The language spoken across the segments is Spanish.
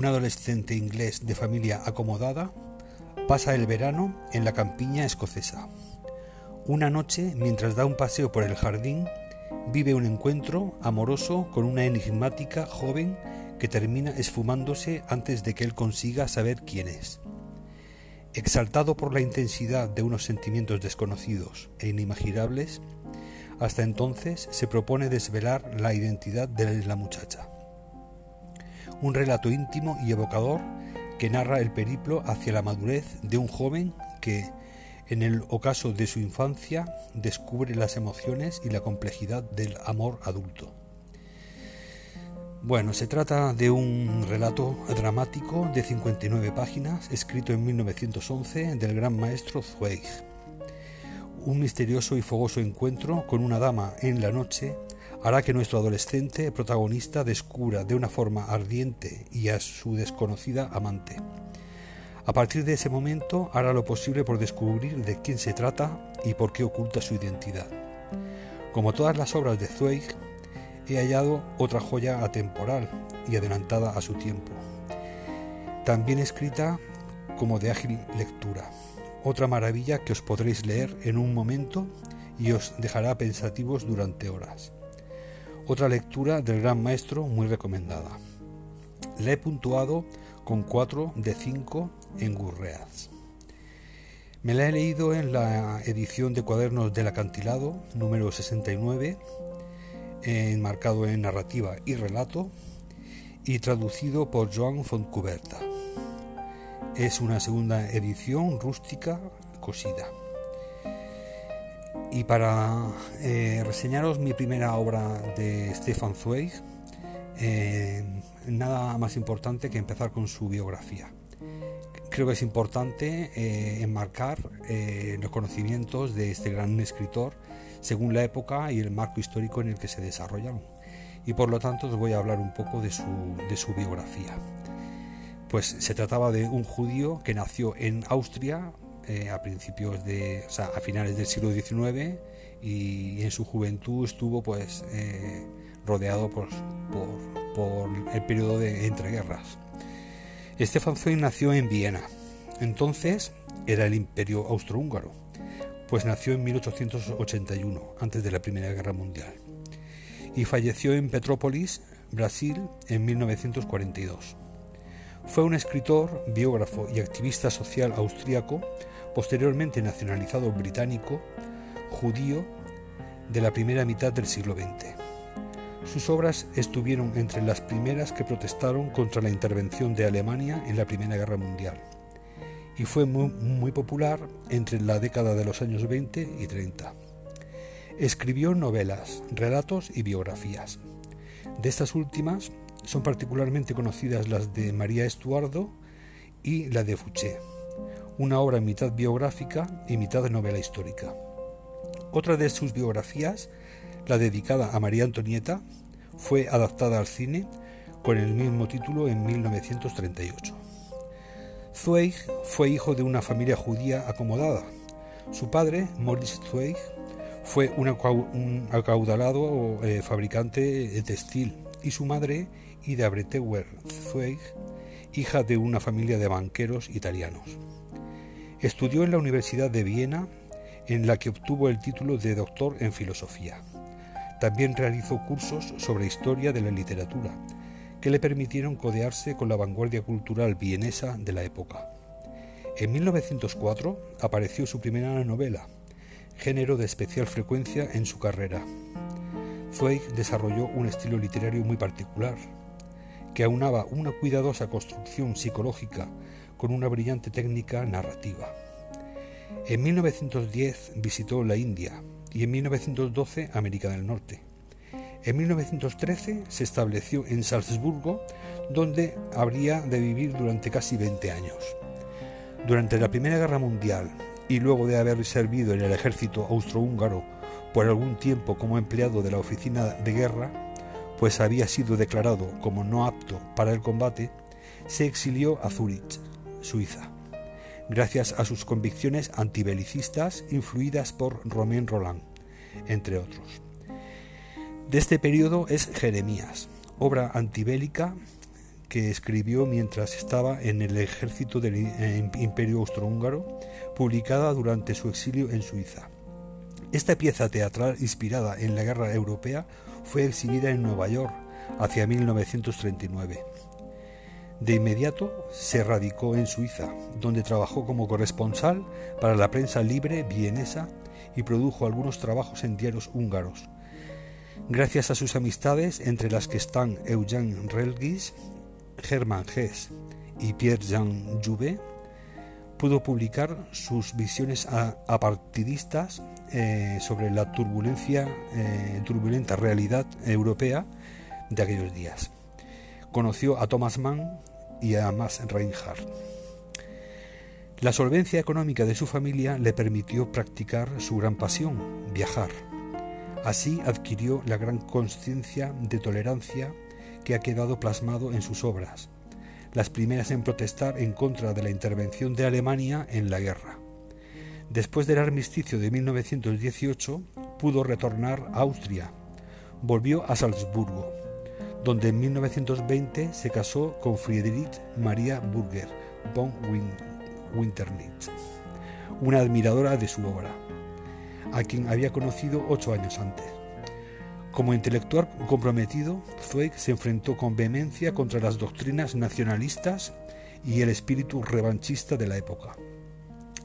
un adolescente inglés de familia acomodada, pasa el verano en la campiña escocesa. Una noche, mientras da un paseo por el jardín, vive un encuentro amoroso con una enigmática joven que termina esfumándose antes de que él consiga saber quién es. Exaltado por la intensidad de unos sentimientos desconocidos e inimaginables, hasta entonces se propone desvelar la identidad de la muchacha. Un relato íntimo y evocador que narra el periplo hacia la madurez de un joven que, en el ocaso de su infancia, descubre las emociones y la complejidad del amor adulto. Bueno, se trata de un relato dramático de 59 páginas, escrito en 1911 del gran maestro Zweig. Un misterioso y fogoso encuentro con una dama en la noche hará que nuestro adolescente protagonista descubra de una forma ardiente y a su desconocida amante. A partir de ese momento hará lo posible por descubrir de quién se trata y por qué oculta su identidad. Como todas las obras de Zweig, he hallado otra joya atemporal y adelantada a su tiempo, también escrita como de ágil lectura, otra maravilla que os podréis leer en un momento y os dejará pensativos durante horas. Otra lectura del gran maestro muy recomendada. La he puntuado con 4 de 5 en Gurreaz. Me la he leído en la edición de cuadernos del acantilado número 69 enmarcado en narrativa y relato, y traducido por Joan Fontcuberta. Es una segunda edición rústica cosida. Y para eh, reseñaros mi primera obra de Stefan Zweig, eh, nada más importante que empezar con su biografía. Creo que es importante eh, enmarcar los conocimientos de este gran escritor según la época y el marco histórico en el que se desarrollaron. Y por lo tanto os voy a hablar un poco de su, de su biografía. Pues se trataba de un judío que nació en Austria eh, a principios de, o sea, a finales del siglo XIX y en su juventud estuvo pues eh, rodeado por, por, el periodo de entreguerras. Stefan Zweig nació en Viena, entonces era el imperio austrohúngaro pues nació en 1881, antes de la Primera Guerra Mundial, y falleció en Petrópolis, Brasil, en 1942. Fue un escritor, biógrafo y activista social austríaco, posteriormente nacionalizado británico, judío, de la primera mitad del siglo XX. Sus obras estuvieron entre las primeras que protestaron contra la intervención de Alemania en la Primera Guerra Mundial y fue muy, popular entre la década de los años 20 y 30. Escribió novelas, relatos y biografías. De estas últimas son particularmente conocidas las de María Estuardo y la de Fouché, una obra mitad biográfica y mitad novela histórica. Otra de sus biografías, la dedicada a María Antonieta, fue adaptada al cine con el mismo título en 1938. Zweig fue hijo de una familia judía acomodada. Su padre, Moritz Zweig, fue un acaudalado eh, fabricante de textil y su madre, Ida Breteuer Zweig, hija de una familia de banqueros italianos. Estudió en la Universidad de Viena, en la que obtuvo el título de doctor en filosofía. También realizó cursos sobre historia de la literatura que le permitieron codearse con la vanguardia cultural vienesa de la época. En 1904 apareció su primera novela, género de especial frecuencia en su carrera. Zweig desarrolló un estilo literario muy particular, que aunaba una cuidadosa construcción psicológica con una brillante técnica narrativa. En 1910 visitó la India y en 1912 América del Norte. En 1913 se estableció en Salzburgo, donde habría de vivir durante casi 20 años. Durante la Primera Guerra Mundial y luego de haber servido en el ejército austrohúngaro por algún tiempo como empleado de la oficina de guerra, pues había sido declarado como no apto para el combate, se exilió a Zúrich, Suiza, gracias a sus convicciones antibelicistas influidas por Romain Roland, entre otros. De este periodo es Jeremías, obra antibélica que escribió mientras estaba en el ejército del eh, Imperio Austrohúngaro, publicada durante su exilio en Suiza. Esta pieza teatral inspirada en la guerra europea fue exhibida en Nueva York hacia 1939. De inmediato se radicó en Suiza, donde trabajó como corresponsal para la prensa libre vienesa y produjo algunos trabajos en diarios húngaros. Gracias a sus amistades, entre las que están Eugen Relgis, Hermann Hess y Pierre-Jean Jouvet, pudo publicar sus visiones apartidistas eh, sobre la turbulencia, eh, turbulenta realidad europea de aquellos días. Conoció a Thomas Mann y a Max Reinhardt. La solvencia económica de su familia le permitió practicar su gran pasión, viajar. Así adquirió la gran conciencia de tolerancia que ha quedado plasmado en sus obras las primeras en protestar en contra de la intervención de Alemania en la guerra. Después del armisticio de 1918, pudo retornar a Austria. Volvió a Salzburgo, donde en 1920 se casó con Friedrich Maria Burger von Winternitz, una admiradora de su obra, a quien había conocido ocho años antes. Como intelectual comprometido, Zweig se enfrentó con vehemencia contra las doctrinas nacionalistas y el espíritu revanchista de la época.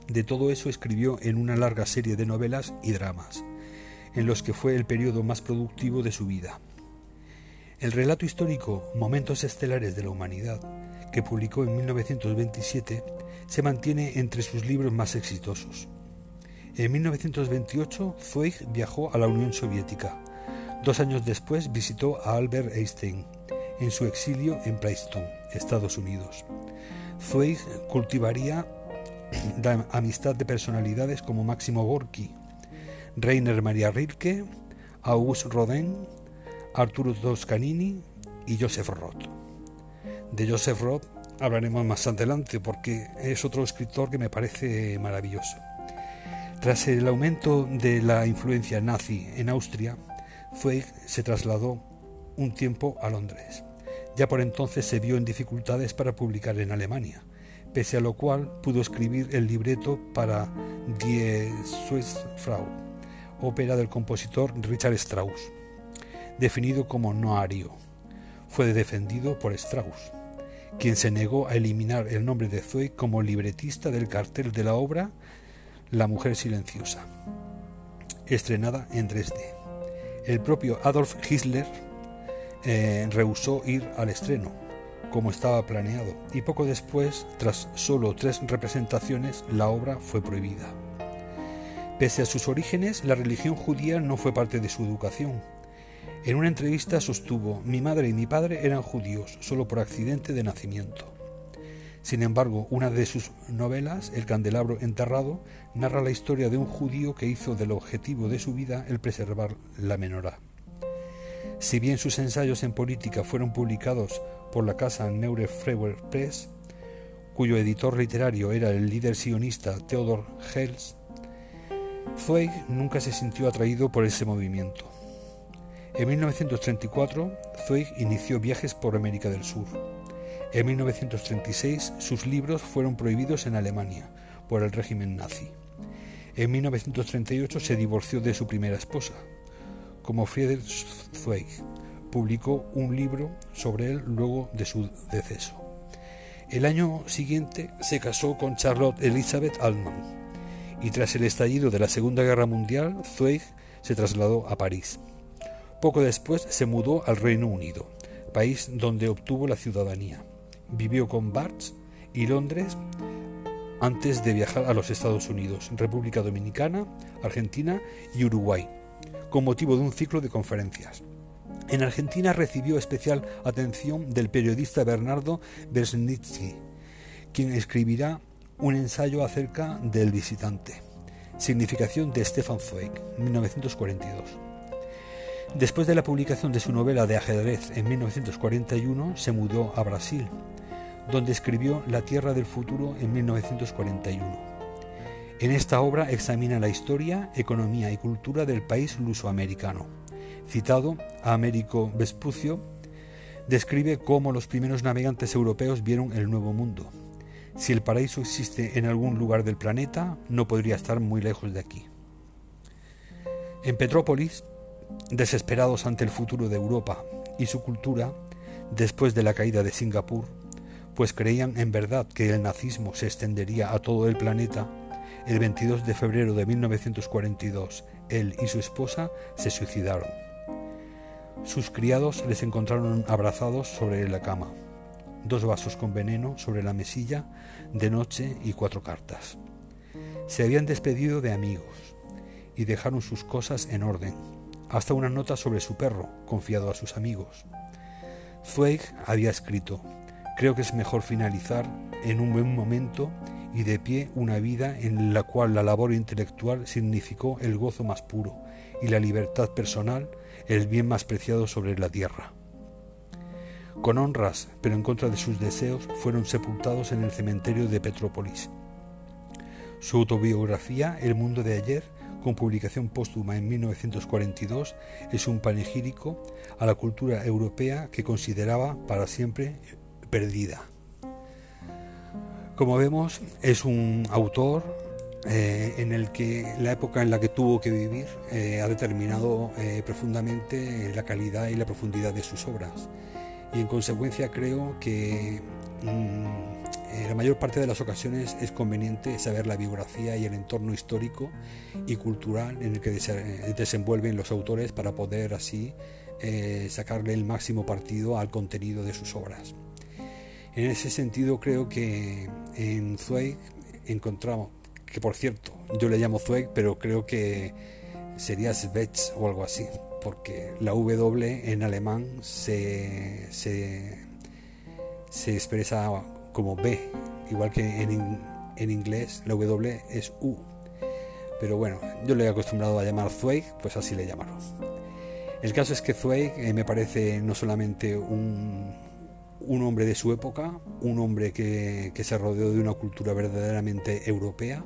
De todo eso escribió en una larga serie de novelas y dramas, en los que fue el periodo más productivo de su vida. El relato histórico Momentos Estelares de la Humanidad, que publicó en 1927, se mantiene entre sus libros más exitosos. En 1928, Zweig viajó a la Unión Soviética, Dos años después visitó a Albert Einstein en su exilio en Princeton, Estados Unidos. Zweig cultivaría la amistad de personalidades como Máximo Gorki, Rainer Maria Rilke, August Rodin, Arturo Toscanini y Joseph Roth. De Joseph Roth hablaremos más adelante porque es otro escritor que me parece maravilloso. Tras el aumento de la influencia nazi en Austria, Zweig se trasladó un tiempo a Londres. Ya por entonces se vio en dificultades para publicar en Alemania, pese a lo cual pudo escribir el libreto para Die Frau, ópera del compositor Richard Strauss, definido como no ario. Fue defendido por Strauss, quien se negó a eliminar el nombre de Zweig como libretista del cartel de la obra La mujer silenciosa, estrenada en Dresde. El propio Adolf Hitler eh, rehusó ir al estreno, como estaba planeado, y poco después, tras solo tres representaciones, la obra fue prohibida. Pese a sus orígenes, la religión judía no fue parte de su educación. En una entrevista sostuvo, mi madre y mi padre eran judíos, solo por accidente de nacimiento. Sin embargo, una de sus novelas, El candelabro enterrado, narra la historia de un judío que hizo del objetivo de su vida el preservar la menorá. Si bien sus ensayos en política fueron publicados por la casa Neure Frewer Press, cuyo editor literario era el líder sionista Theodor Herzl, Zweig nunca se sintió atraído por ese movimiento. En 1934, Zweig inició viajes por América del Sur. En 1936 sus libros fueron prohibidos en Alemania por el régimen nazi. En 1938 se divorció de su primera esposa. Como Friedrich Zweig publicó un libro sobre él luego de su deceso. El año siguiente se casó con Charlotte Elizabeth Altman y tras el estallido de la Segunda Guerra Mundial, Zweig se trasladó a París. Poco después se mudó al Reino Unido, país donde obtuvo la ciudadanía. Vivió con Barthes y Londres antes de viajar a los Estados Unidos, República Dominicana, Argentina y Uruguay, con motivo de un ciclo de conferencias. En Argentina recibió especial atención del periodista Bernardo Bersnitsky, quien escribirá un ensayo acerca del visitante. Significación de Stefan Zweig, 1942. Después de la publicación de su novela de ajedrez en 1941, se mudó a Brasil, donde escribió La Tierra del Futuro en 1941. En esta obra examina la historia, economía y cultura del país lusoamericano. Citado a Américo Vespucio, describe cómo los primeros navegantes europeos vieron el Nuevo Mundo. Si el paraíso existe en algún lugar del planeta, no podría estar muy lejos de aquí. En Petrópolis, desesperados ante el futuro de Europa y su cultura, después de la caída de Singapur, pues creían en verdad que el nazismo se extendería a todo el planeta, el 22 de febrero de 1942 él y su esposa se suicidaron. Sus criados les encontraron abrazados sobre la cama, dos vasos con veneno sobre la mesilla de noche y cuatro cartas. Se habían despedido de amigos y dejaron sus cosas en orden, hasta una nota sobre su perro, confiado a sus amigos. Zweig había escrito, creo que es mejor finalizar en un buen momento y de pie una vida en la cual la labor intelectual significó el gozo más puro y la libertad personal el bien más preciado sobre la tierra. Con honras, pero en contra de sus deseos, fueron sepultados en el cementerio de Petrópolis. Su autobiografía, El mundo de ayer, con publicación póstuma en 1942, es un panegírico a la cultura europea que consideraba para siempre perdida. Como vemos, es un autor eh, en el que la época en la que tuvo que vivir eh, ha determinado eh, profundamente la calidad y la profundidad de sus obras. Y en consecuencia creo que mm, en la mayor parte de las ocasiones es conveniente saber la biografía y el entorno histórico y cultural en el que se desenvuelven los autores para poder así sacarle el máximo partido al contenido de sus obras. En ese sentido creo que en Zweig encontramos, que por cierto, yo le llamo Zweig, pero creo que sería Svets o algo así, porque la W en alemán se, se, expresa como B, igual que en, en inglés la W es U. Pero bueno, yo le he acostumbrado a llamar Zweig, pues así le llamaron. El caso es que Zweig eh, me parece no solamente un, un hombre de su época, un hombre que, se rodeó de una cultura verdaderamente europea,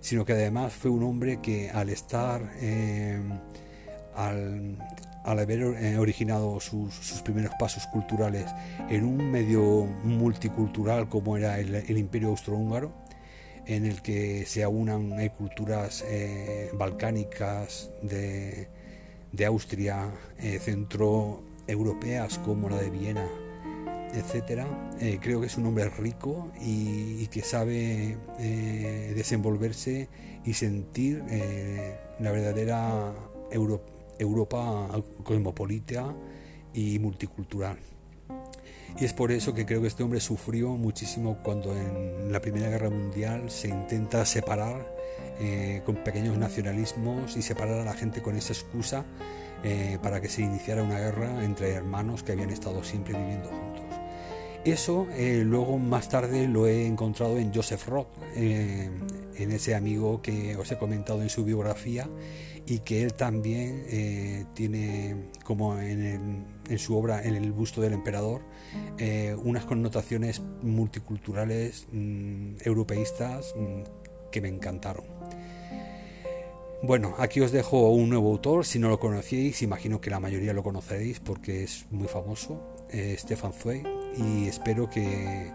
sino que además fue un hombre que al estar, eh, al, haber eh, originado sus, primeros pasos culturales en un medio multicultural como era el, imperio austrohúngaro, en el que se aunan eh, culturas balcánicas de, de Austria, centroeuropeas como la de Viena, etcétera, eh, creo que es un hombre rico y, que sabe eh, desenvolverse y sentir eh, la verdadera Europa cosmopolita y multicultural. Y es por eso que creo que este hombre sufrió muchísimo cuando en la Primera Guerra Mundial se intenta separar con pequeños nacionalismos y separar a la gente con esa excusa para que se iniciara una guerra entre hermanos que habían estado siempre viviendo juntos. Eso eh, luego más tarde lo he encontrado en Joseph Roth, eh, en ese amigo que os he comentado en su biografía y que él también eh, tiene como en, su obra En el busto del emperador unas connotaciones multiculturales mm, europeístas mm, que me encantaron. Bueno, aquí os dejo un nuevo autor, si no lo conocéis, imagino que la mayoría lo conoceréis porque es muy famoso, Stefan Zweig y espero que,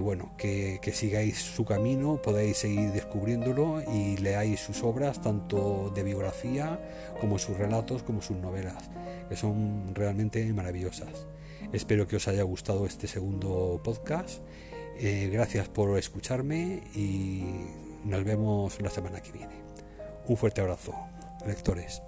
bueno, que, sigáis su camino, podáis seguir descubriéndolo y leáis sus obras, tanto de biografía como sus relatos, como sus novelas, que son realmente maravillosas. Espero que os haya gustado este segundo podcast. Eh, gracias por escucharme y nos vemos la semana que viene. Un fuerte abrazo, lectores.